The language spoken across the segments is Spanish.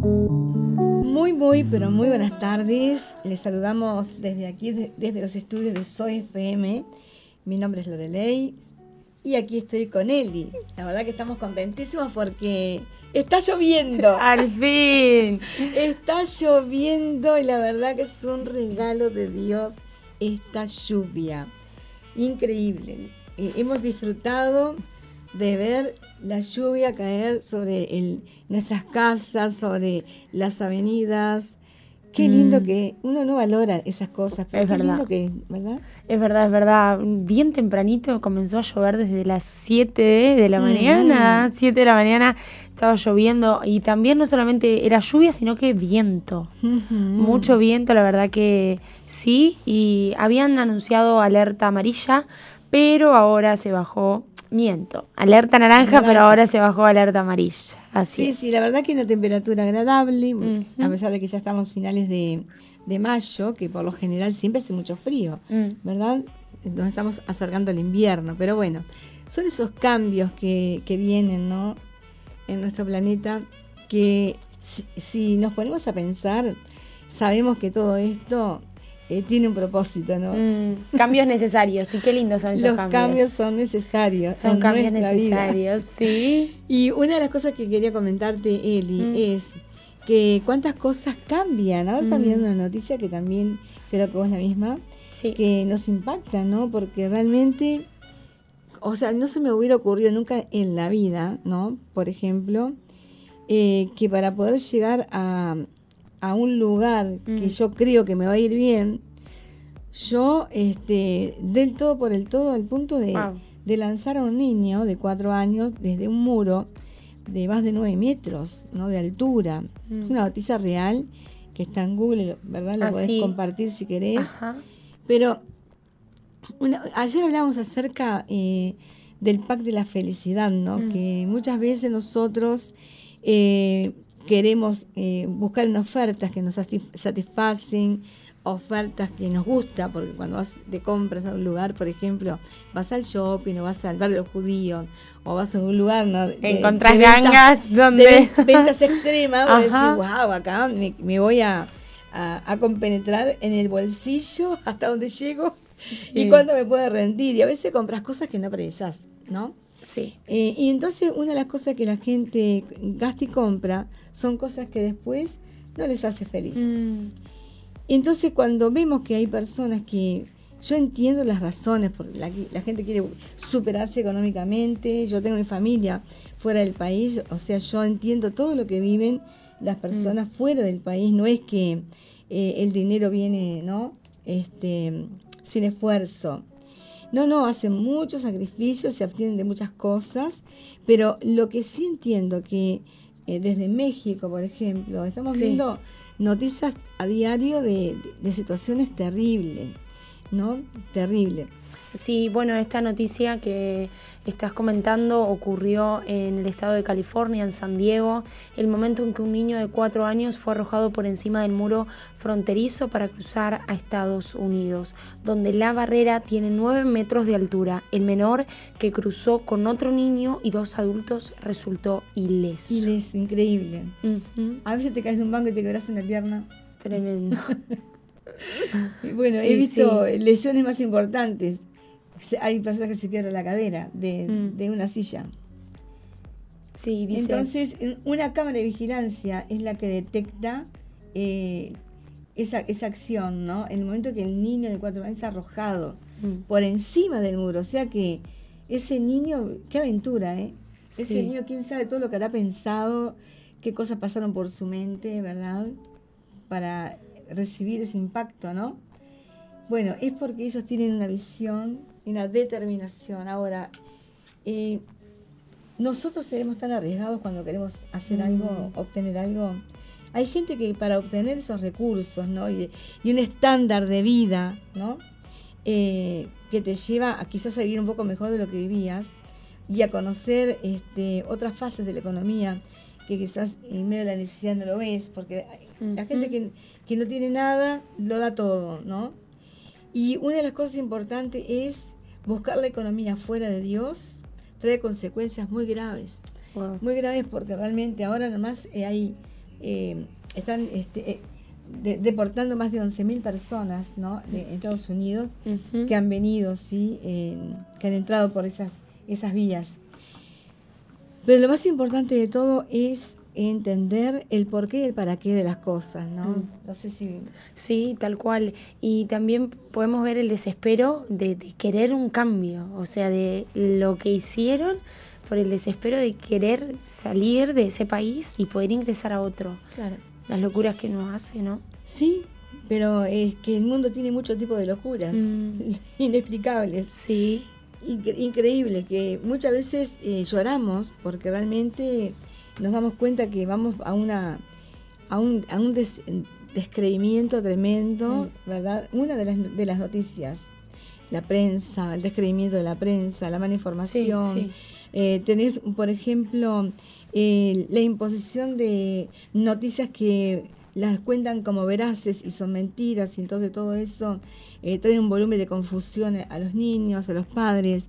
Muy, muy, pero muy buenas tardes. Les saludamos desde aquí, desde los estudios de Soy FM. Mi nombre es Lorelei y aquí estoy con Eli. La verdad que estamos contentísimos porque está lloviendo. Al fin. Está lloviendo y la verdad que es un regalo de Dios esta lluvia. Increíble. Eh, hemos disfrutado de ver la lluvia caer sobre nuestras casas, sobre las avenidas. Qué lindo mm. que uno no valora esas cosas, pero es qué verdad. lindo que, ¿verdad? Es verdad, es verdad. Bien tempranito comenzó a llover desde las 7 de la mañana, 7 de la mañana estaba lloviendo y también no solamente era lluvia, sino que viento. Mucho viento, la verdad que sí, y habían anunciado alerta amarilla, pero ahora se bajó miento, alerta naranja, pero ahora se bajó alerta amarilla. Así sí, sí, la verdad que una temperatura agradable, a pesar de que ya estamos finales de, mayo, que por lo general siempre hace mucho frío, mm. ¿verdad? Nos estamos acercando al invierno, pero bueno, son esos cambios que, vienen, ¿no? En nuestro planeta, que si nos ponemos a pensar, sabemos que todo esto eh, tiene un propósito, ¿no? Mm, cambios necesarios, sí, qué lindos son esos Los cambios. cambios son necesarios. Son cambios necesarios, sí. Y una de las cosas que quería comentarte, Eli, mm. es que cuántas cosas cambian. Ahora también mm. una noticia que también creo que vos la misma, que nos impacta, ¿no? Porque realmente, o sea, no se me hubiera ocurrido nunca en la vida, ¿no? Por ejemplo, eh, que para poder llegar a, a un lugar que mm. yo creo que me va a ir bien, yo este, del todo por el todo al punto de, lanzar a un niño de cuatro años desde un muro de más de nueve metros ¿no? de altura. Mm. Es una noticia real que está en Google, ¿verdad? Lo ah, podés compartir si querés. Pero ayer hablábamos acerca eh, del pack de la felicidad, ¿no? Mm. Que muchas veces nosotros eh, queremos eh, buscar en ofertas que nos satisfacen, ofertas que nos gusta, porque cuando vas de compras a un lugar, por ejemplo, vas al shopping o vas al barrio judío o vas a un lugar ¿no? de, encontrás gangas donde ventas extremas, vos decís, wow, acá me, voy a, a, compenetrar en el bolsillo hasta donde llego y cuándo me puede rendir. Y a veces compras cosas que no precisas, ¿no? Sí. Eh, y entonces una de las cosas que la gente gasta y compra son cosas que después no les hace feliz. Mm. Entonces cuando vemos que hay personas que yo entiendo las razones, porque la, la, gente quiere superarse económicamente, yo tengo mi familia fuera del país, o sea, yo entiendo todo lo que viven las personas mm. fuera del país, no es que eh, el dinero viene, ¿no? Este, sin esfuerzo. No, no, hacen muchos sacrificios, se abstienen de muchas cosas, pero lo que sí entiendo que eh, desde México, por ejemplo, estamos viendo noticias a diario de, de situaciones terribles, ¿no? Terrible. Sí, bueno, esta noticia que estás comentando ocurrió en el estado de California, en San Diego, el momento en que un niño de cuatro años fue arrojado por encima del muro fronterizo para cruzar a Estados Unidos, donde la barrera tiene nueve metros de altura. El menor que cruzó con otro niño y dos adultos resultó ileso. Ileso, increíble. A veces te caes de un banco y te quedas en la pierna. Tremendo. bueno, he visto lesiones más importantes hay personas que se quiebran la cadera de, mm. una silla. Sí, dice. Entonces, una cámara de vigilancia es la que detecta eh, esa, esa, acción, ¿no? En el momento que el niño de cuatro años es arrojado mm. por encima del muro. O sea que ese niño, qué aventura, ¿eh? Ese niño, quién sabe todo lo que habrá pensado, qué cosas pasaron por su mente, ¿verdad? Para recibir ese impacto, ¿no? Bueno, es porque ellos tienen una visión una determinación. Ahora, eh, nosotros seremos tan arriesgados cuando queremos hacer algo, mm. obtener algo. Hay gente que para obtener esos recursos, ¿no? Y, un estándar de vida, ¿no? Eh, que te lleva a quizás a vivir un poco mejor de lo que vivías y a conocer este, otras fases de la economía que quizás en medio de la necesidad no lo ves, porque la gente que, que no tiene nada lo da todo, ¿no? Y una de las cosas importantes es buscar la economía fuera de Dios trae consecuencias muy graves. Muy graves porque realmente ahora nomás eh, hay eh, están este, deportando más de 11.000 personas ¿no? de Estados Unidos que han venido, ¿sí? que han entrado por esas, esas vías. Pero lo más importante de todo es entender el porqué y el para qué de las cosas, ¿no? Mm. No sé si... Sí, tal cual. Y también podemos ver el desespero de, de, querer un cambio, o sea, de lo que hicieron por el desespero de querer salir de ese país y poder ingresar a otro. Claro las locuras que nos hace, ¿no? Sí, pero es que el mundo tiene mucho tipo de locuras mm. inexplicables. Sí. increíble, que muchas veces eh, lloramos porque realmente nos damos cuenta que vamos a una a un, a un descreimiento tremendo, mm. ¿verdad? Una de las, de las noticias, la prensa, el descreimiento de la prensa, la mala información. Eh, tenés, por ejemplo, eh, la imposición de noticias que las cuentan como veraces y son mentiras, y entonces todo eso eh, trae un volumen de confusión a los niños, a los padres.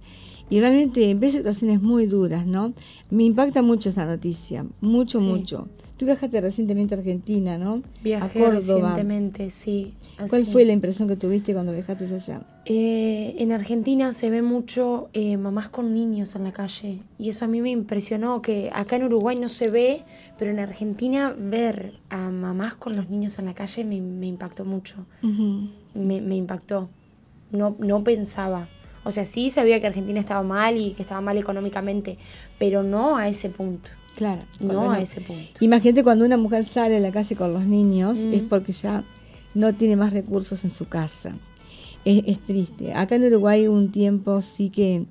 Y realmente ves situaciones muy duras, ¿no? Me impacta mucho esa noticia, mucho, mucho. Tú viajaste recientemente a Argentina, ¿no? Viajé a Córdoba. recientemente, sí. ¿Cuál fue la impresión que tuviste cuando viajaste allá? Eh, en Argentina se ve mucho eh, mamás con niños en la calle y eso a mí me impresionó, que acá en Uruguay no se ve, pero en Argentina ver a mamás con los niños en la calle me, impactó mucho. me, me impactó. No, no pensaba o sea, sí sabía que Argentina estaba mal y que estaba mal económicamente, pero no a ese punto. Claro. No a ese punto. Imagínate cuando una mujer sale a la calle con los niños, es porque ya no tiene más recursos en su casa. Es, triste. Acá en Uruguay un tiempo sí que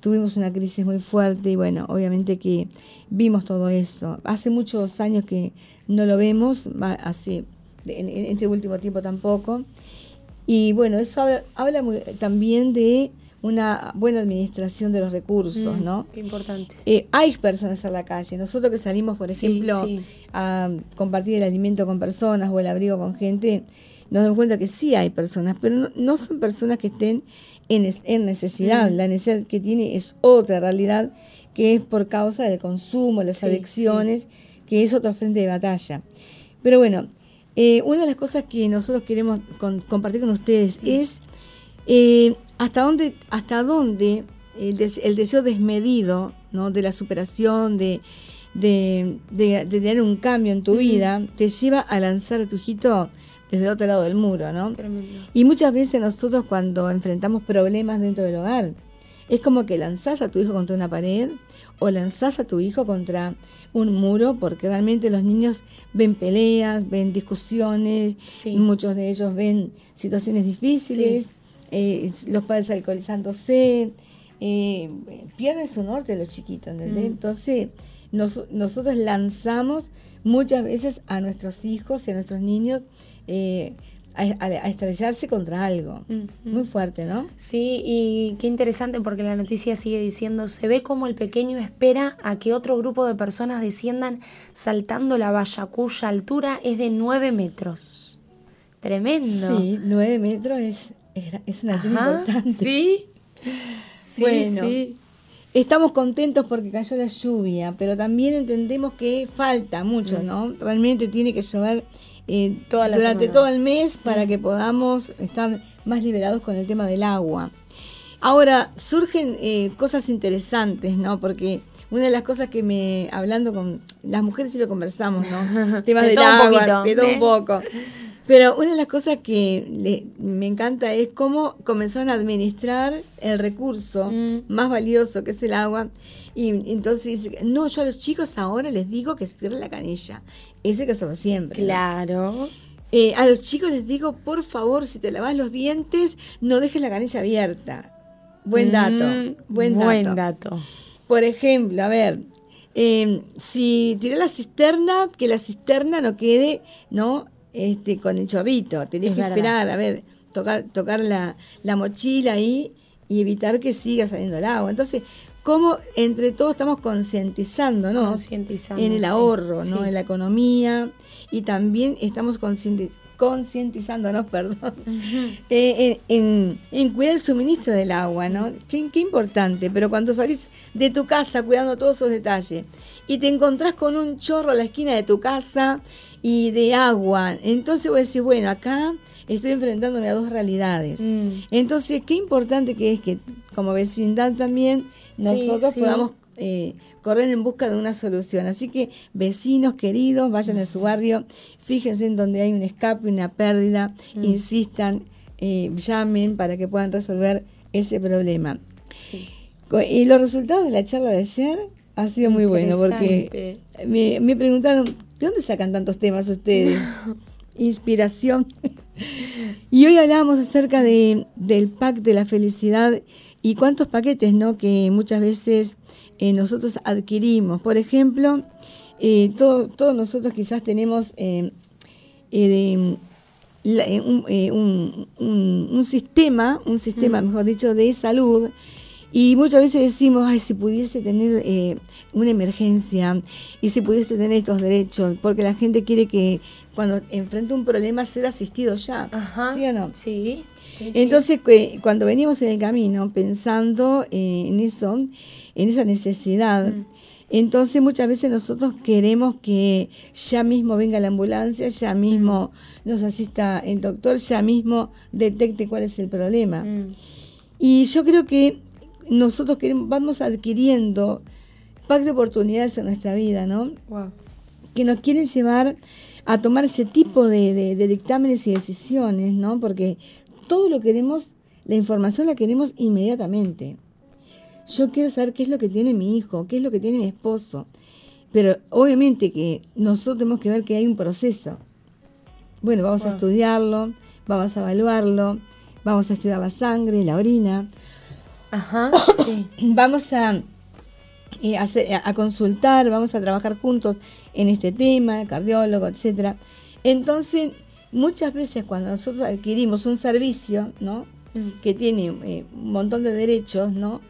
tuvimos una crisis muy fuerte y bueno, obviamente que vimos todo eso. Hace muchos años que no lo vemos, hace, en, este último tiempo tampoco. Y bueno, eso habla, también de una buena administración de los recursos, mm, ¿no? Qué importante. Eh, hay personas en la calle. Nosotros que salimos, por ejemplo, a compartir el alimento con personas o el abrigo con gente, nos damos cuenta que sí hay personas, pero no, son personas que estén en, necesidad. Mm. La necesidad que tiene es otra realidad que es por causa del consumo, las adicciones, que es otro frente de batalla. Pero bueno, eh, una de las cosas que nosotros queremos compartir con ustedes mm. es eh, hasta dónde, hasta dónde el, deseo desmedido ¿no? de la superación, de, de, tener un cambio en tu vida, te lleva a lanzar a tu hijito desde el otro lado del muro, ¿no? Y muchas veces nosotros cuando enfrentamos problemas dentro del hogar, es como que lanzás a tu hijo contra una pared o lanzás a tu hijo contra un muro, porque realmente los niños ven peleas, ven discusiones, muchos de ellos ven situaciones difíciles. Eh, los padres alcoholizándose, eh, pierden su norte los chiquitos, ¿entendés? Mm. Entonces, nosotros lanzamos muchas veces a nuestros hijos y a nuestros niños eh, a, estrellarse contra algo. Muy fuerte, ¿no? Sí, y qué interesante porque la noticia sigue diciendo, se ve como el pequeño espera a que otro grupo de personas desciendan saltando la valla cuya altura es de 9 metros. Tremendo. Sí, 9 metros es es una importante. Sí. sí bueno, estamos contentos porque cayó la lluvia, pero también entendemos que falta mucho, mm. ¿no? Realmente tiene que llover eh, durante todo el mes para mm. que podamos estar más liberados con el tema del agua. Ahora, surgen eh, cosas interesantes, ¿no? Porque una de las cosas que me, hablando con las mujeres siempre conversamos, ¿no? Temas del agua, de todo un poco. Pero una de las cosas que me encanta es cómo comenzaron a administrar el recurso mm. más valioso que es el agua. Y entonces dice, no, yo a los chicos ahora les digo que cierren la canilla. Eso que hacerlo siempre. Claro. Eh, a los chicos les digo, por favor, si te lavas los dientes, no dejes la canilla abierta. Buen dato. Mm, buen dato. Buen dato. Por ejemplo, a ver, eh, si tiré la cisterna, que la cisterna no quede, ¿no? Este, con el chorrito. Tenés que esperar, a ver, tocar, tocar la, mochila ahí y evitar que siga saliendo el agua. Entonces, ¿cómo entre todos estamos concientizando, ¿no? Concientizando, en el ahorro, ¿no? En la economía y también estamos concientizándonos, perdón, eh, en, en, cuidar el suministro del agua, ¿no? Qué, qué, importante, pero cuando salís de tu casa cuidando todos esos detalles y te encontrás con un chorro a la esquina de tu casa y de agua, entonces vos decís, bueno, acá estoy enfrentándome a dos realidades. Mm. Entonces, qué importante que es que como vecindad también nosotros podamos eh, correr en busca de una solución. Así que vecinos queridos, vayan a su barrio, fíjense en donde hay un escape, una pérdida, mm. insistan, eh, llamen para que puedan resolver ese problema. Y los resultados de la charla de ayer ha sido muy bueno porque me, me preguntaron, ¿de dónde sacan tantos temas ustedes? Inspiración. y hoy hablamos acerca de, del pack de la felicidad y cuántos paquetes, ¿no? Que muchas veces eh, nosotros adquirimos. Por ejemplo, eh, todos nosotros quizás tenemos eh, un, sistema, un sistema, mm. mejor dicho, de salud. Y muchas veces decimos, ay, si pudiese tener una emergencia y si pudiese tener estos derechos, porque la gente quiere que cuando enfrenta un problema ser asistido ya. ¿Sí o no? Sí. Entonces, cuando venimos en el camino pensando eh, en eso, en esa necesidad, mm. entonces muchas veces nosotros queremos que ya mismo venga la ambulancia, ya mismo mm. nos asista el doctor, ya mismo detecte cuál es el problema. Mm. Y yo creo que nosotros queremos, vamos adquiriendo packs de oportunidades en nuestra vida, ¿no? Que nos quieren llevar a tomar ese tipo de, de, dictámenes y decisiones, ¿no? Porque todo lo queremos, la información la queremos inmediatamente. Yo quiero saber qué es lo que tiene mi hijo, qué es lo que tiene mi esposo. Pero obviamente que nosotros tenemos que ver que hay un proceso. Bueno, vamos a estudiarlo, vamos a evaluarlo, vamos a estudiar la sangre, la orina. Ajá, sí. Vamos a, eh, a, consultar, vamos a trabajar juntos en este tema, cardiólogo, etcétera. Entonces, muchas veces cuando nosotros adquirimos un servicio, ¿no? Mm. Que tiene eh, un montón de derechos, ¿no?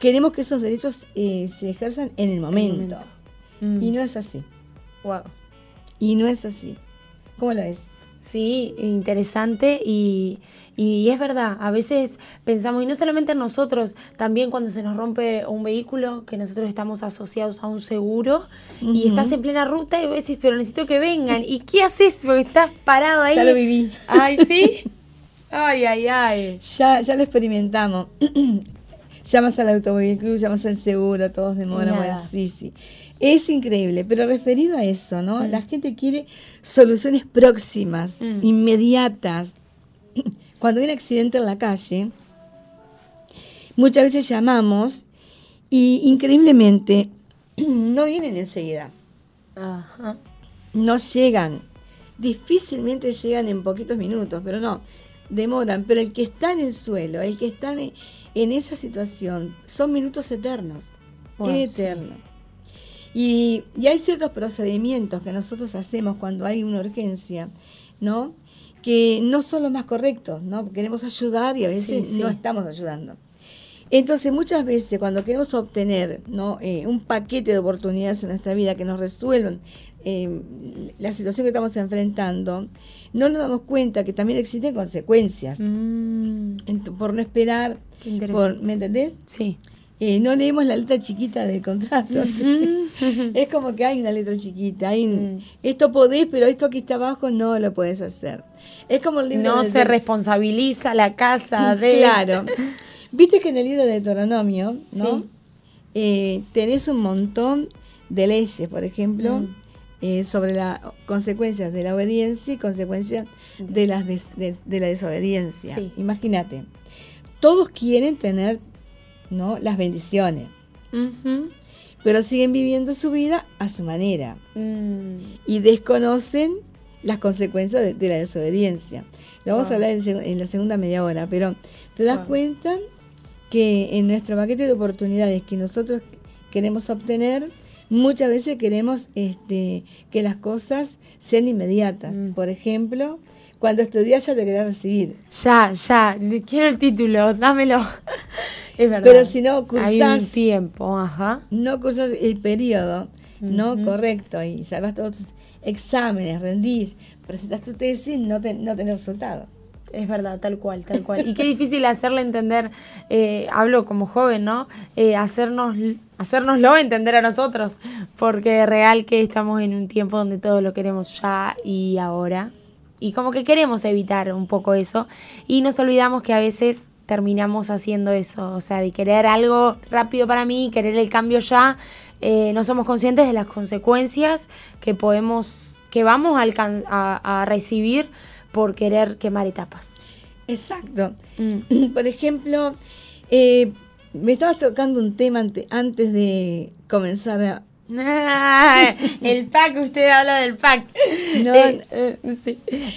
Queremos que esos derechos eh, se ejerzan en el momento. Mm. Y no es así. Wow. Y no es así. ¿Cómo lo ves? Sí, interesante y, es verdad, a veces pensamos, y no solamente en nosotros, también cuando se nos rompe un vehículo, que nosotros estamos asociados a un seguro y estás en plena ruta y decís, pero necesito que vengan. ¿Y qué haces? Porque estás parado ahí. Ya lo viví. Ay, sí. Ay, ay, ay. Ya, ya lo experimentamos. llamas al automóvil club, llamas al seguro, todos demoran. Bueno, sí, sí. Es increíble, pero referido a eso, ¿no? Mm. La gente quiere soluciones próximas, mm. inmediatas. Cuando hay un accidente en la calle, muchas veces llamamos y increíblemente no vienen enseguida. No llegan. Difícilmente llegan en poquitos minutos, pero no, demoran. Pero el que está en el suelo, el que está en, esa situación, son minutos eternos. eternos. Y, hay ciertos procedimientos que nosotros hacemos cuando hay una urgencia, ¿no? Que no son los más correctos, ¿no? Queremos ayudar y a veces no estamos ayudando. Entonces, muchas veces cuando queremos obtener ¿no? Eh, un paquete de oportunidades en nuestra vida que nos resuelvan eh, la situación que estamos enfrentando, no nos damos cuenta que también existen consecuencias mm. por no esperar, por, ¿me entendés? Sí. Eh, no leemos la letra chiquita del contrato. es como que hay una letra chiquita. Hay, mm. Esto podés, pero esto que está abajo no lo puedes hacer. Es como el libro No se responsabiliza la casa de. Claro. Viste que en el libro de Deuteronomio, ¿no? Eh, tenés un montón de leyes, por ejemplo, mm. eh, sobre las consecuencias de la obediencia y consecuencias de, las de, la desobediencia. Imagínate. Todos quieren tener ¿no? las bendiciones. Pero siguen viviendo su vida a su manera. Mm. Y desconocen las consecuencias de, la desobediencia. Lo vamos a hablar en, la segunda media hora, pero te das cuenta que en nuestro paquete de oportunidades que nosotros queremos obtener, muchas veces queremos este, que las cosas sean inmediatas. Mm. Por ejemplo, cuando estudias ya te querés recibir. Ya, ya, quiero el título, dámelo. Es verdad. Pero si no cursás. Hay un tiempo, ajá. No cursas el periodo, no correcto, y salvas todos exámenes, rendís, presentas tu tesis, no, no tener resultado. Es verdad, tal cual, tal cual. Y qué difícil hacerle entender, eh, hablo como joven, ¿no? Eh, hacernos, hacernoslo entender a nosotros, porque es real que estamos en un tiempo donde todo lo queremos ya y ahora. Y como que queremos evitar un poco eso. Y nos olvidamos que a veces terminamos haciendo eso, o sea, de querer algo rápido para mí, querer el cambio ya, eh, no somos conscientes de las consecuencias que podemos, que vamos a, a, recibir por querer quemar etapas. Exacto. Mm. Por ejemplo, eh, me estabas tocando un tema antes de comenzar a, el pack, usted habla del pack. No, eh, eh,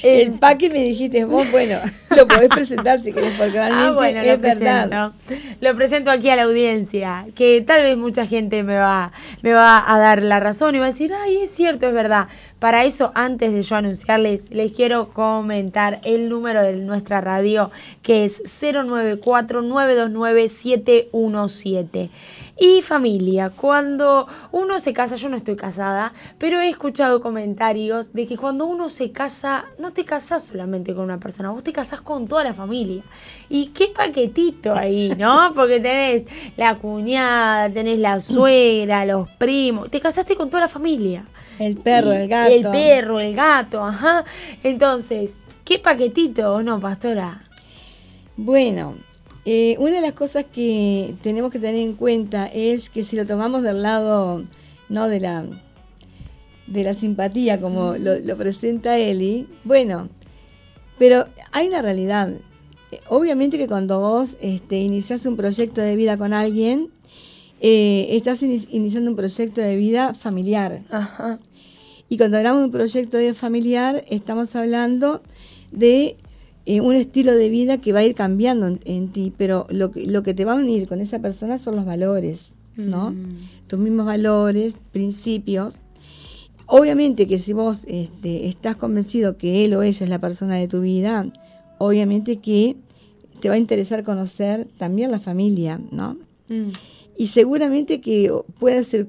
El pack que me dijiste vos, bueno, lo podés presentar si querés, porque ah, realmente es verdad. Lo presento aquí a la audiencia, que tal vez mucha gente me va, me va a dar la razón y va a decir, ay, es cierto, es verdad. Para eso, antes de yo anunciarles, les quiero comentar el número de nuestra radio, que es 094-929-717. Y familia, cuando uno se casa, yo no estoy casada, pero he escuchado comentarios de que cuando uno se casa, no te casas solamente con una persona, vos te casás con toda la familia. Y qué paquetito ahí, ¿no? Porque tenés la cuñada, tenés la suegra, los primos, te casaste con toda la familia. El perro, el gato. El perro, el gato, ajá. Entonces, ¿qué paquetito o no, pastora? Bueno, eh, una de las cosas que tenemos que tener en cuenta es que si lo tomamos del lado, no de la, de la simpatía como lo, presenta Eli, bueno, pero hay una realidad. Obviamente que cuando vos este, inicias un proyecto de vida con alguien, eh, estás iniciando un proyecto de vida familiar. Y cuando hablamos de un proyecto de vida familiar, estamos hablando de eh, un estilo de vida que va a ir cambiando en, ti, pero lo que, lo que te va a unir con esa persona son los valores, ¿no? Mm. Tus mismos valores, principios. Obviamente que si vos este, estás convencido que él o ella es la persona de tu vida, obviamente que te va a interesar conocer también la familia, ¿no? Mm. Y seguramente que puede ser,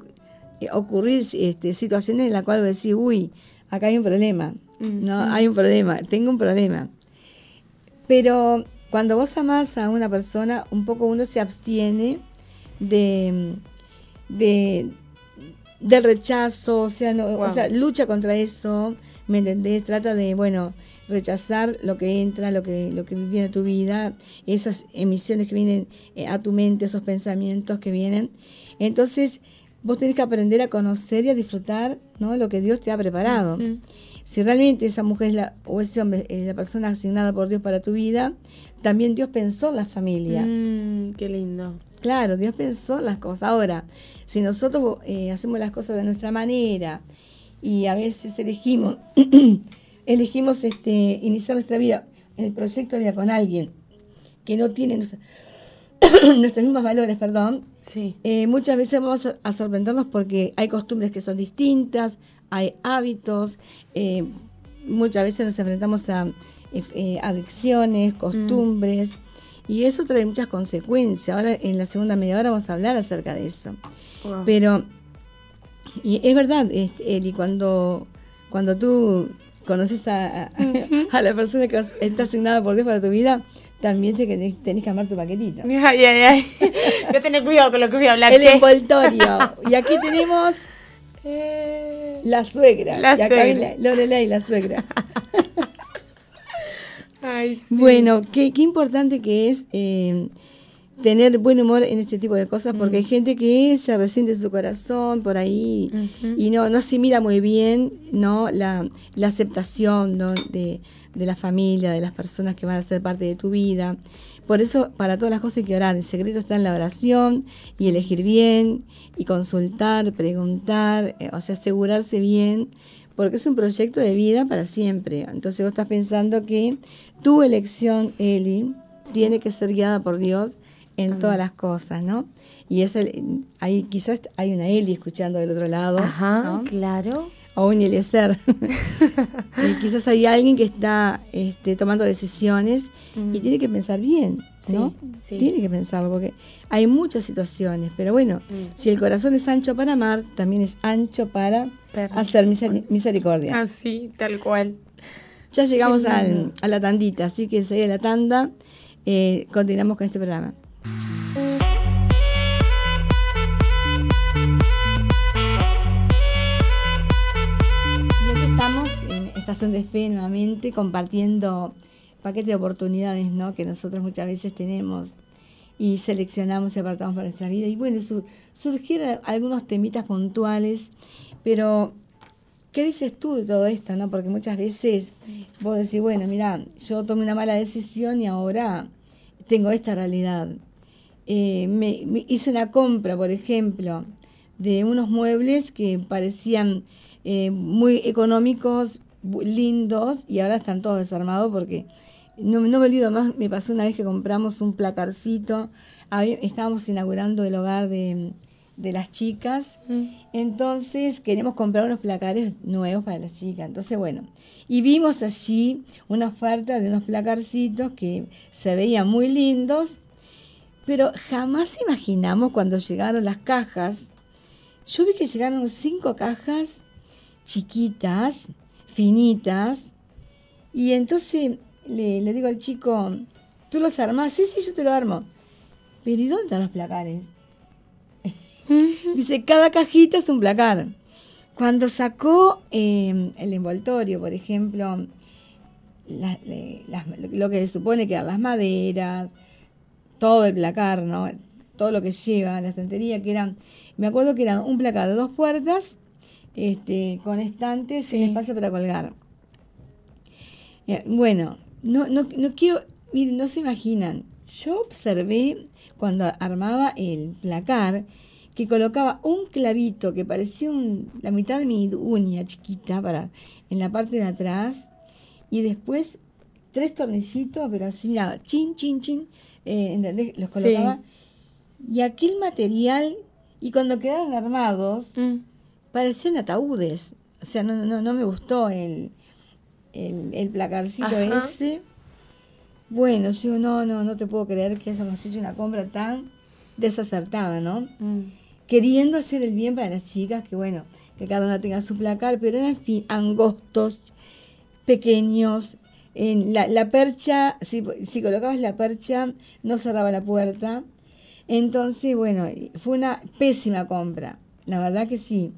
eh, ocurrir este, situaciones en las cuales decís, uy, acá hay un problema, ¿no? Hay un problema, tengo un problema. Pero cuando vos amás a una persona, un poco uno se abstiene de, de del rechazo, o sea, o sea, lucha contra eso, ¿me entendés? Trata de, bueno, rechazar lo que entra, lo que, lo que viene a tu vida, esas emisiones que vienen eh, a tu mente, esos pensamientos que vienen. Entonces, vos tenés que aprender a conocer y a disfrutar ¿no? lo que Dios te ha preparado. Si realmente esa mujer es la, o ese hombre es la persona asignada por Dios para tu vida, también Dios pensó en la familia. Mm, qué lindo. Claro, Dios pensó en las cosas. Ahora, si nosotros eh, hacemos las cosas de nuestra manera y a veces elegimos elegimos este, iniciar nuestra vida, el proyecto de vida con alguien que no tiene nuestros mismos valores, perdón, sí. Eh, muchas veces vamos a sorprendernos porque hay costumbres que son distintas, hay hábitos, eh, muchas veces nos enfrentamos a eh, adicciones, costumbres, y eso trae muchas consecuencias. Ahora en la segunda media hora vamos a hablar acerca de eso. Pero y es verdad, este, Eli, cuando, cuando tú conoces a, la persona que está asignada por Dios para tu vida, también te, tenés que amar tu paquetito. Ay, ay, ay. Yo tenés cuidado con lo que voy a hablar. El envoltorio. Y aquí tenemos eh, la suegra. La y acá suegra. La suegra. Ay, sí. Bueno, qué, qué, importante que es eh, tener buen humor en este tipo de cosas, porque hay mm. gente que se resiente en su corazón por ahí y no, no asimila muy bien ¿no? la, la aceptación de, de, la familia, de las personas que van a ser parte de tu vida. Por eso, para todas las cosas hay que orar. El secreto está en la oración y elegir bien y consultar, preguntar, eh, o sea, asegurarse bien, porque es un proyecto de vida para siempre. Entonces vos estás pensando que tu elección, Eli, tiene que ser guiada por Dios en todas las cosas, ¿no? Y es el, ahí quizás hay una Eli escuchando del otro lado. Ajá, claro. O un Eliezer. quizás hay alguien que está este, tomando decisiones y tiene que pensar bien, ¿no? Tiene que pensarlo porque hay muchas situaciones, pero bueno, mm. si el corazón es ancho para amar, también es ancho para hacer misericordia. Así, tal cual. Ya llegamos a la tandita, así que sigue la tanda. Eh, continuamos con este programa. Estación de Fe nuevamente compartiendo paquete de oportunidades ¿no? que nosotros muchas veces tenemos y seleccionamos y apartamos para nuestra vida. Y bueno, surgieron algunos temitas puntuales, pero ¿qué dices tú de todo esto? no Porque muchas veces vos decís, bueno, mira, yo tomé una mala decisión y ahora tengo esta realidad. Eh, me, hice una compra, por ejemplo, de unos muebles que parecían eh, muy económicos, lindos y ahora están todos desarmados porque no, no me olvido más, me pasó una vez que compramos un placarcito, estábamos inaugurando el hogar de, las chicas, mm. entonces queremos comprar unos placares nuevos para las chicas, entonces bueno, y vimos allí una oferta de unos placarcitos que se veían muy lindos, pero jamás imaginamos cuando llegaron las cajas, yo vi que llegaron cinco cajas chiquitas, finitas. Y entonces le, digo al chico, ¿tú los armás? Sí, sí, yo te lo armo. Pero ¿y dónde están los placares? Dice, cada cajita es un placar. Cuando sacó em, el envoltorio, por ejemplo, lo que se supone que eran las maderas, todo el placar, ¿no? Todo lo que lleva la estantería, que eran, me acuerdo que eran un placar de dos puertas este, con estantes sin espacio para colgar. Eh, bueno, no, no, no quiero, miren, no se imaginan. Yo observé cuando armaba el placar que colocaba un clavito que parecía la mitad de mi uña chiquita para en la parte de atrás y después tres tornillitos, pero así, mira, chin, chin, chin, eh, ¿entendés? Los colocaba. Y aquel material, y cuando quedaban armados, mm parecían ataúdes. O sea, no, no, no me gustó el, el, placarcito ese. Bueno, yo no, no, no te puedo creer que hayamos hecho una compra tan desacertada, ¿no? Mm. Queriendo hacer el bien para las chicas, que bueno, que cada una tenga su placar, pero eran fin, angostos, pequeños. En la, la percha, si, si colocabas la percha, no cerraba la puerta. Entonces, bueno, fue una pésima compra. La verdad que sí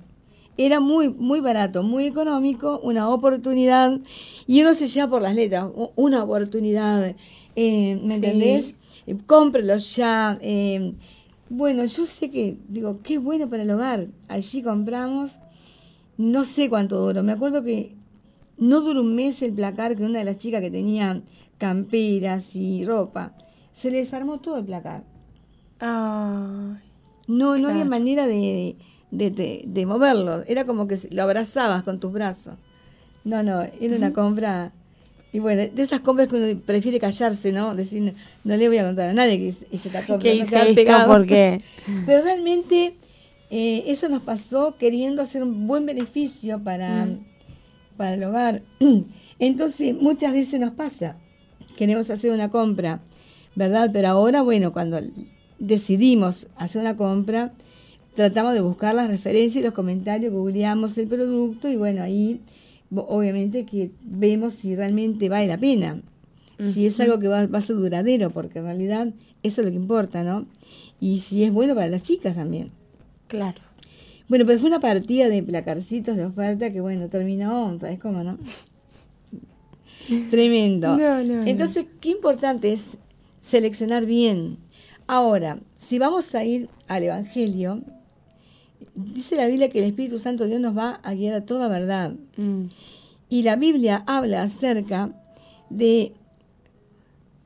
era muy, muy barato, muy económico, una oportunidad, y uno se lleva por las letras, una oportunidad, eh, ¿me entendés? Eh, cómprelo ya. Eh, bueno, yo sé que, digo, qué bueno para el hogar. Allí compramos, no sé cuánto duró, me acuerdo que no duró un mes el placar que una de las chicas que tenía camperas y ropa, se les armó todo el placar. no, no había manera de, de, de, moverlo. Era como que lo abrazabas con tus brazos. No, no, era una compra. Y bueno, de esas compras que uno prefiere callarse, ¿no? Decir, no, le voy a contar a nadie que hice esta compra. ¿Qué pegado. ¿Por qué? Pero realmente eh, eso nos pasó queriendo hacer un buen beneficio para, mm. para el hogar. Entonces, muchas veces nos pasa. Queremos hacer una compra, ¿verdad? Pero ahora, bueno, cuando decidimos hacer una compra, tratamos de buscar las referencias y los comentarios, googleamos el producto y bueno, ahí obviamente que vemos si realmente vale la pena, si es algo que va, a ser duradero, porque en realidad eso es lo que importa, ¿no? Y si es bueno para las chicas también. Claro. Bueno, pues fue una partida de placarcitos de oferta que bueno, terminó, ¿sabes cómo no? Tremendo. Entonces, qué importante es seleccionar bien. Ahora, si vamos a ir al Evangelio, dice la Biblia que el Espíritu Santo de Dios nos va a guiar a toda verdad. Mm. Y la Biblia habla acerca de,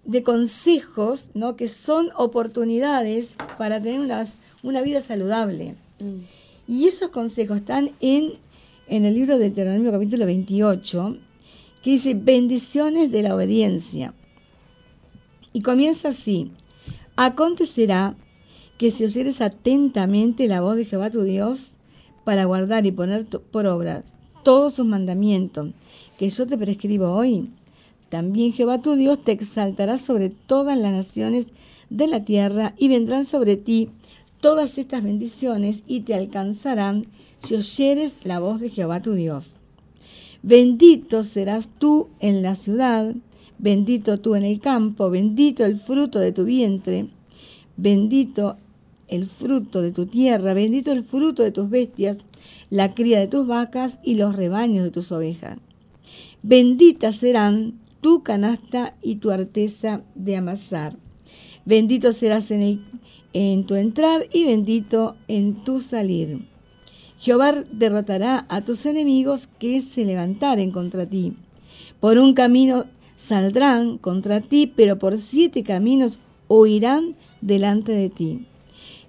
de consejos, ¿no? que son oportunidades para tener una vida saludable. Mm. Y esos consejos están en, en el libro de Deuteronomio capítulo 28, que dice bendiciones de la obediencia. Y comienza así, acontecerá que si oyeres atentamente la voz de Jehová tu Dios para guardar y poner por obra todos sus mandamientos, que yo te prescribo hoy. También Jehová tu Dios te exaltará sobre todas las naciones de la tierra y vendrán sobre ti todas estas bendiciones y te alcanzarán si oyeres la voz de Jehová tu Dios. Bendito serás tú en la ciudad, bendito tú en el campo, bendito el fruto de tu vientre, bendito el fruto de tu tierra, bendito el fruto de tus bestias, la cría de tus vacas y los rebaños de tus ovejas. Benditas serán tu canasta y tu arteza de amasar. Bendito serás en, en tu entrar y bendito en tu salir. Jehová derrotará a tus enemigos que se levantaren contra ti. Por un camino saldrán contra ti, pero por siete caminos huirán delante de ti.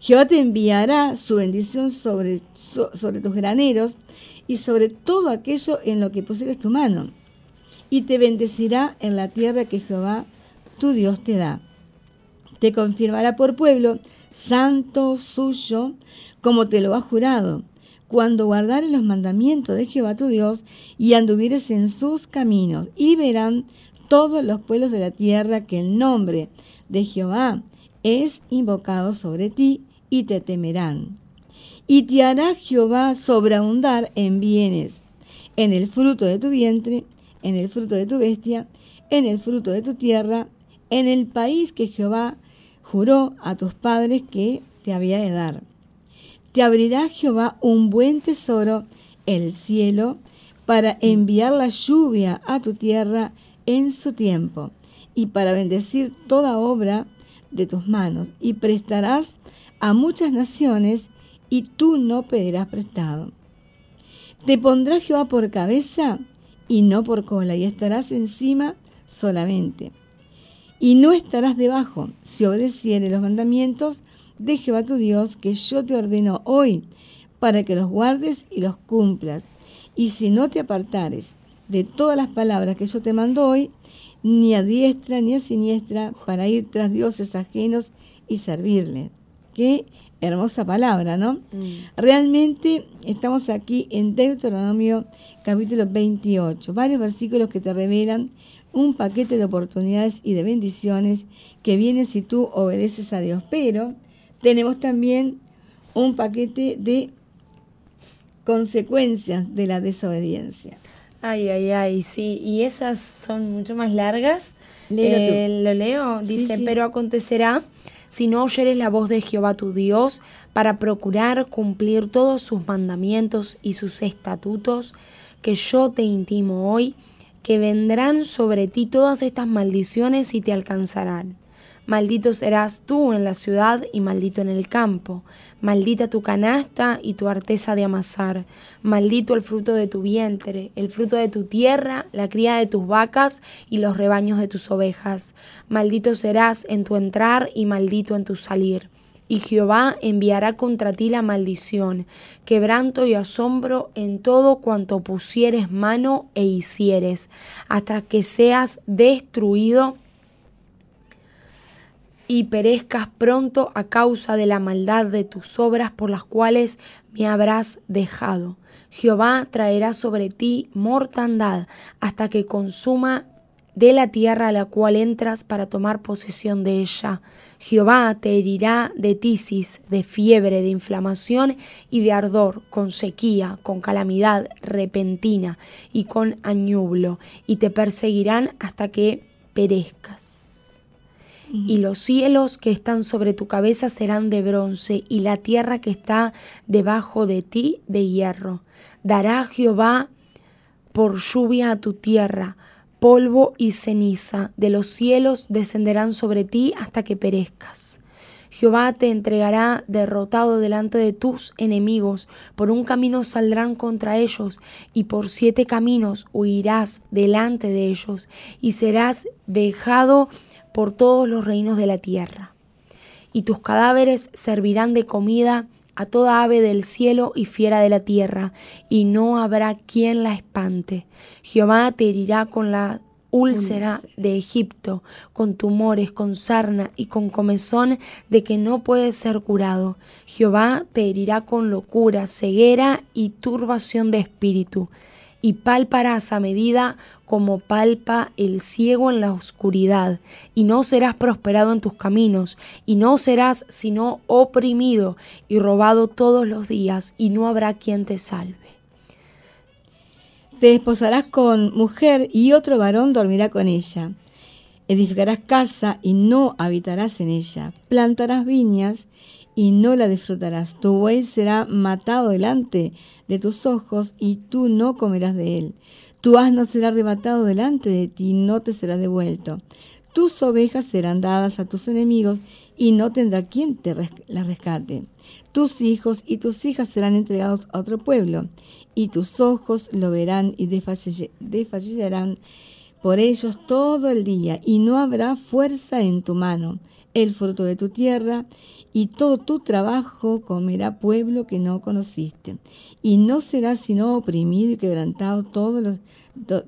Jehová te enviará su bendición sobre, sobre tus graneros y sobre todo aquello en lo que pusieres tu mano, y te bendecirá en la tierra que Jehová tu Dios te da. Te confirmará por pueblo santo suyo, como te lo ha jurado cuando guardares los mandamientos de Jehová tu Dios y anduvieres en sus caminos, y verán todos los pueblos de la tierra que el nombre de Jehová es invocado sobre ti, y te temerán. Y te hará Jehová sobreabundar en bienes, en el fruto de tu vientre, en el fruto de tu bestia, en el fruto de tu tierra, en el país que Jehová juró a tus padres que te había de dar te abrirá Jehová un buen tesoro, el cielo, para enviar la lluvia a tu tierra en su tiempo, y para bendecir toda obra de tus manos, y prestarás a muchas naciones, y tú no pedirás prestado. Te pondrá Jehová por cabeza y no por cola, y estarás encima solamente. Y no estarás debajo, si obedecieres los mandamientos de Jehová tu Dios que yo te ordeno hoy, para que los guardes y los cumplas. Y si no te apartares de todas las palabras que yo te mando hoy, ni a diestra ni a siniestra, para ir tras dioses ajenos y servirles. Qué hermosa palabra, ¿no? Mm. Realmente estamos aquí en Deuteronomio capítulo 28, varios versículos que te revelan un paquete de oportunidades y de bendiciones que viene si tú obedeces a Dios. Pero tenemos también un paquete de consecuencias de la desobediencia. Ay, ay, ay, sí, y esas son mucho más largas. Eh, lo leo, dice, pero acontecerá si no oyeres la voz de Jehová tu Dios para procurar cumplir todos sus mandamientos y sus estatutos que yo te intimo hoy, que vendrán sobre ti todas estas maldiciones y te alcanzarán Maldito serás tú en la ciudad y maldito en el campo. Maldita tu canasta y tu arteza de amasar. Maldito el fruto de tu vientre, el fruto de tu tierra, la cría de tus vacas y los rebaños de tus ovejas. Maldito serás en tu entrar y maldito en tu salir. Y Jehová enviará contra ti la maldición, quebranto y asombro en todo cuanto pusieres mano e hicieres, hasta que seas destruido y perezcas pronto a causa de la maldad de tus obras por las cuales me habrás dejado. Jehová traerá sobre ti mortandad hasta que consuma de la tierra a la cual entras para tomar posesión de ella. Jehová te herirá de tisis, de fiebre, de inflamación y de ardor, con sequía, con calamidad repentina y con añublo, y te perseguirán hasta que perezcas y los cielos que están sobre tu cabeza serán de bronce, y la tierra que está debajo de ti de hierro. Dará Jehová por lluvia a tu tierra, polvo y ceniza, de los cielos descenderán sobre ti hasta que perezcas. Jehová te entregará derrotado delante de tus enemigos, por un camino saldrán contra ellos, y por siete caminos huirás delante de ellos, y serás vejado por todos los reinos de la tierra. Y tus cadáveres servirán de comida a toda ave del cielo y fiera de la tierra, y no habrá quien la espante. Jehová te herirá con la úlcera de Egipto, con tumores, con sarna y con comezón de que no puede ser curado. Jehová te herirá con locura, ceguera y turbación de espíritu y palparás a medida como palpa el ciego en la oscuridad, y no serás prosperado en tus caminos, y no serás sino oprimido y robado todos los días, y no habrá quien te salve. Te desposarás con mujer y otro varón dormirá con ella. Edificarás casa y no habitarás en ella. Plantarás viñas y no la disfrutarás. Tu buey será matado delante de tus ojos y tú no comerás de él. Tu asno será arrebatado delante de ti y no te será devuelto. Tus ovejas serán dadas a tus enemigos y no tendrá quien te las rescate. Tus hijos y tus hijas serán entregados a otro pueblo y tus ojos lo verán y desfallecerán por ellos todo el día y no habrá fuerza en tu mano. El fruto de tu tierra y todo tu trabajo comerá pueblo que no conociste, y no serás sino oprimido y quebrantado todos los,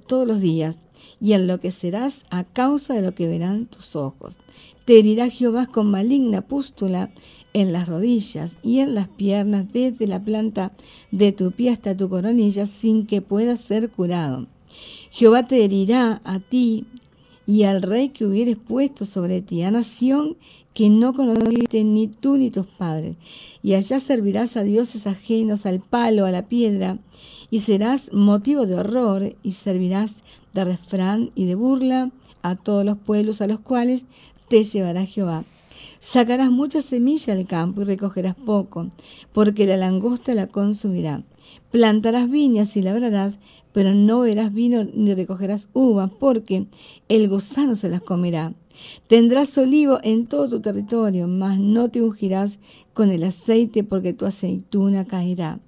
todos los días, y enloquecerás a causa de lo que verán tus ojos. Te herirá Jehová con maligna pústula en las rodillas y en las piernas, desde la planta de tu pie hasta tu coronilla, sin que puedas ser curado. Jehová te herirá a ti y al rey que hubieres puesto sobre ti, a nación que no conociste ni tú ni tus padres. Y allá servirás a dioses ajenos, al palo, a la piedra, y serás motivo de horror, y servirás de refrán y de burla a todos los pueblos a los cuales te llevará Jehová. Sacarás mucha semilla del campo y recogerás poco, porque la langosta la consumirá. Plantarás viñas y labrarás, pero no verás vino ni recogerás uvas, porque el gusano se las comerá. Tendrás olivo en todo tu territorio, mas no te ungirás con el aceite porque tu aceituna caerá.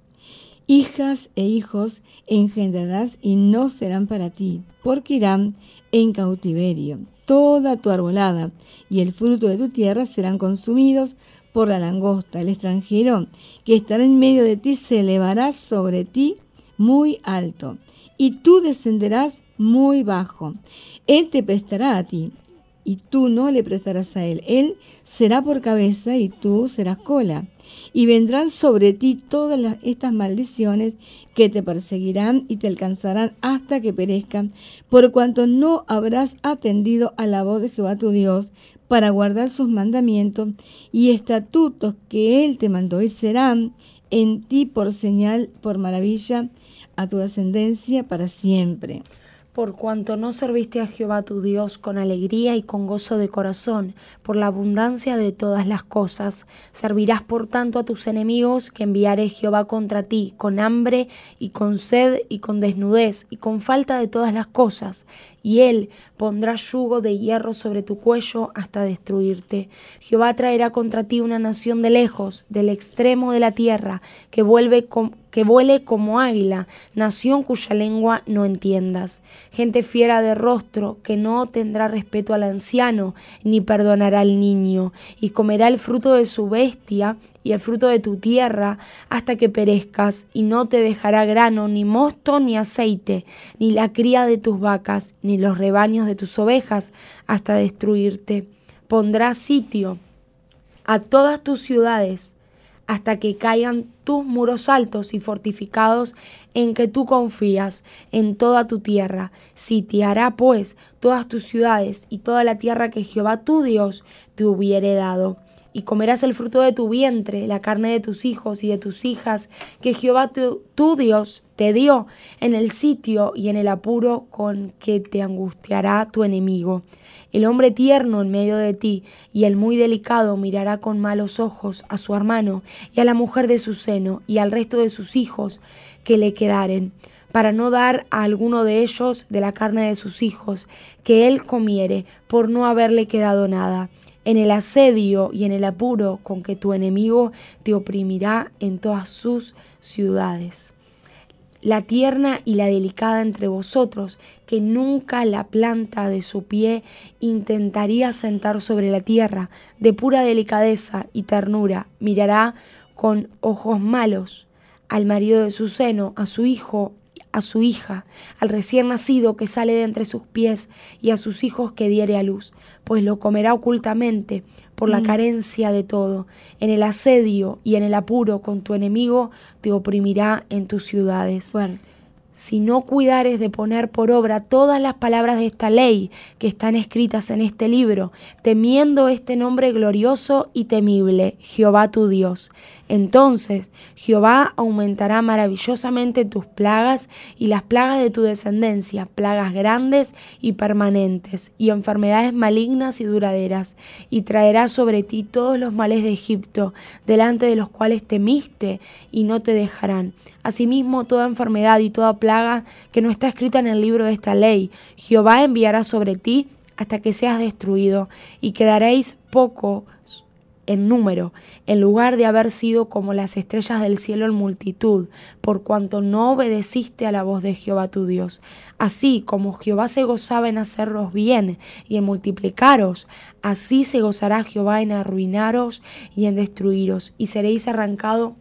Hijas e hijos engendrarás y no serán para ti, porque irán en cautiverio. Toda tu arbolada y el fruto de tu tierra serán consumidos por la langosta. El extranjero que estará en medio de ti se elevará sobre ti muy alto, y tú descenderás muy bajo. Él te prestará a ti y tú no le prestarás a él. Él será por cabeza y tú serás cola. Y vendrán sobre ti todas estas maldiciones que te perseguirán y te alcanzarán hasta que perezcan, por cuanto no habrás atendido a la voz de Jehová tu Dios para guardar sus mandamientos y estatutos que él te mandó y serán en ti por señal, por maravilla, a tu descendencia para siempre por cuanto no serviste a Jehová tu Dios con alegría y con gozo de corazón, por la abundancia de todas las cosas. Servirás por tanto a tus enemigos que enviaré Jehová contra ti, con hambre y con sed y con desnudez y con falta de todas las cosas, y él pondrá yugo de hierro sobre tu cuello hasta destruirte. Jehová traerá contra ti una nación de lejos, del extremo de la tierra, que vuelve con que vuele como águila, nación cuya lengua no entiendas, gente fiera de rostro, que no tendrá respeto al anciano, ni perdonará al niño, y comerá el fruto de su bestia y el fruto de tu tierra hasta que perezcas, y no te dejará grano, ni mosto, ni aceite, ni la cría de tus vacas, ni los rebaños de tus ovejas, hasta destruirte. Pondrá sitio a todas tus ciudades, hasta que caigan tus muros altos y fortificados en que tú confías en toda tu tierra. Sitiará pues todas tus ciudades y toda la tierra que Jehová tu Dios te hubiere dado. Y comerás el fruto de tu vientre, la carne de tus hijos y de tus hijas, que Jehová tu, Dios te dio en el sitio y en el apuro con que te angustiará tu enemigo. El hombre tierno en medio de ti y el muy delicado mirará con malos ojos a su hermano y a la mujer de su seno y al resto de sus hijos que le quedaren, para no dar a alguno de ellos de la carne de sus hijos que él comiere por no haberle quedado nada en el asedio y en el apuro con que tu enemigo te oprimirá en todas sus ciudades. La tierna y la delicada entre vosotros, que nunca la planta de su pie intentaría sentar sobre la tierra, de pura delicadeza y ternura, mirará con ojos malos al marido de su seno, a su hijo, a su hija, al recién nacido que sale de entre sus pies y a sus hijos que diere a luz, pues lo comerá ocultamente por la mm. carencia de todo. En el asedio y en el apuro con tu enemigo te oprimirá en tus ciudades. si no cuidares de poner por obra todas las palabras de esta ley que están escritas en este libro, temiendo este nombre glorioso y temible, Jehová tu Dios. Entonces Jehová aumentará maravillosamente tus plagas y las plagas de tu descendencia, plagas grandes y permanentes, y enfermedades malignas y duraderas, y traerá sobre ti todos los males de Egipto, delante de los cuales temiste, y no te dejarán. Asimismo, toda enfermedad y toda plaga que no está escrita en el libro de esta ley. Jehová enviará sobre ti hasta que seas destruido, y quedaréis pocos en número, en lugar de haber sido como las estrellas del cielo en multitud, por cuanto no obedeciste a la voz de Jehová tu Dios. Así como Jehová se gozaba en haceros bien y en multiplicaros, así se gozará Jehová en arruinaros y en destruiros, y seréis arrancados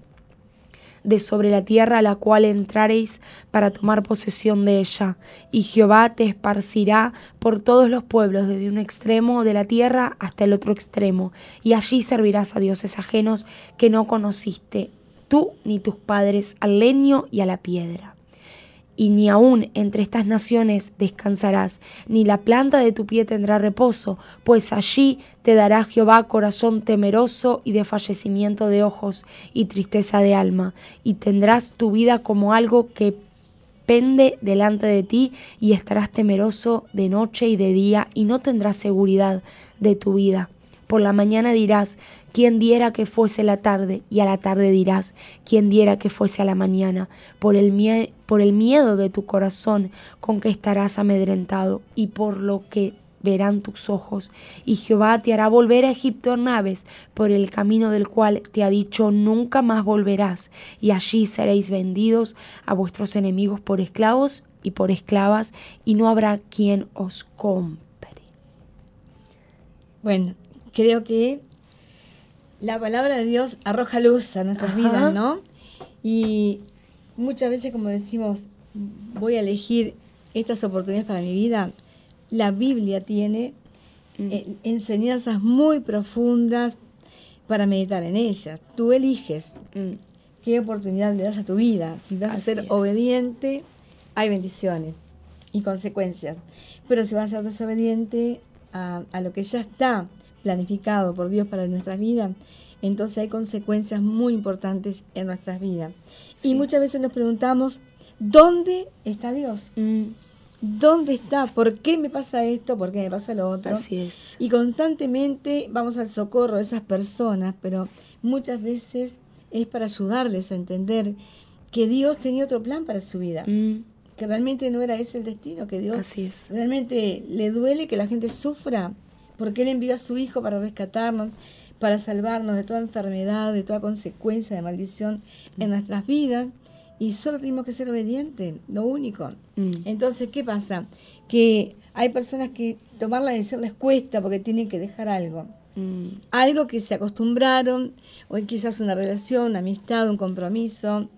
de sobre la tierra a la cual entraréis para tomar posesión de ella. Y Jehová te esparcirá por todos los pueblos, desde un extremo de la tierra hasta el otro extremo, y allí servirás a dioses ajenos que no conociste, tú ni tus padres, al leño y a la piedra y ni aun entre estas naciones descansarás, ni la planta de tu pie tendrá reposo, pues allí te dará Jehová corazón temeroso y de fallecimiento de ojos y tristeza de alma, y tendrás tu vida como algo que pende delante de ti y estarás temeroso de noche y de día y no tendrás seguridad de tu vida. Por la mañana dirás, ¿quién diera que fuese la tarde? Y a la tarde dirás, ¿quién diera que fuese a la mañana? Por el, por el miedo de tu corazón con que estarás amedrentado y por lo que verán tus ojos, y Jehová te hará volver a Egipto en naves, por el camino del cual te ha dicho nunca más volverás, y allí seréis vendidos a vuestros enemigos por esclavos y por esclavas, y no habrá quien os compre. Bueno, creo que la palabra de Dios arroja luz a nuestras vidas, ¿no? Y muchas veces, como decimos, voy a elegir estas oportunidades para mi vida, la Biblia tiene mm. eh, enseñanzas muy profundas para meditar en ellas. Tú eliges mm. qué oportunidad le das a tu vida. Si vas a ser obediente, hay bendiciones y consecuencias. Pero si vas a ser desobediente a, a lo que ya está planificado por Dios para nuestra vida, entonces hay consecuencias muy importantes en nuestras vidas. Y muchas veces nos preguntamos, ¿dónde está Dios? Mm. ¿Dónde está? ¿Por qué me pasa esto? ¿Por qué me pasa lo otro? Así es. Y constantemente vamos al socorro de esas personas, pero muchas veces es para ayudarles a entender que Dios tenía otro plan para su vida. Mm. Que realmente no era ese el destino, que Dios Así es. realmente le duele que la gente sufra porque Él envió a su Hijo para rescatarnos, para salvarnos de toda enfermedad, de toda consecuencia de maldición en nuestras vidas. Y solo tenemos que ser obedientes, lo único. Mm. Entonces, ¿qué pasa? Que hay personas que tomar la decisión les cuesta porque tienen que dejar algo. Mm. Algo que se acostumbraron, o quizás una relación, una amistad, un compromiso,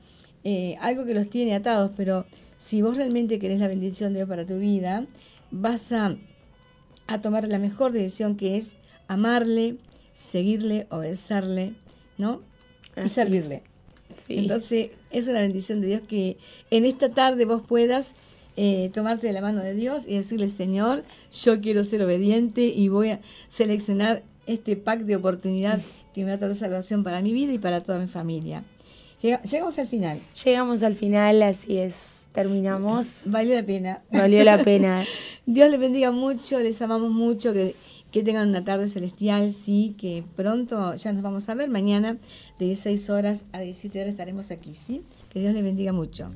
eh, algo que los tiene atados, pero si vos realmente querés la bendición de Dios para tu vida, vas a a tomar la mejor decisión que es amarle, seguirle, obedecerle, ¿no? y servirle. Entonces, es una bendición de Dios que en esta tarde vos puedas eh, tomarte de la mano de Dios y decirle, Señor, yo quiero ser obediente y voy a seleccionar este pack de oportunidad que me va a traer salvación para mi vida y para toda mi familia. Llegamos al final. Llegamos al final, así es terminamos. Valió la pena. Valió la pena. Dios les bendiga mucho, les amamos mucho, que, que tengan una tarde celestial, sí, que pronto ya nos vamos a ver, mañana de 16 horas a 17 horas estaremos aquí, ¿sí? Que Dios les bendiga mucho.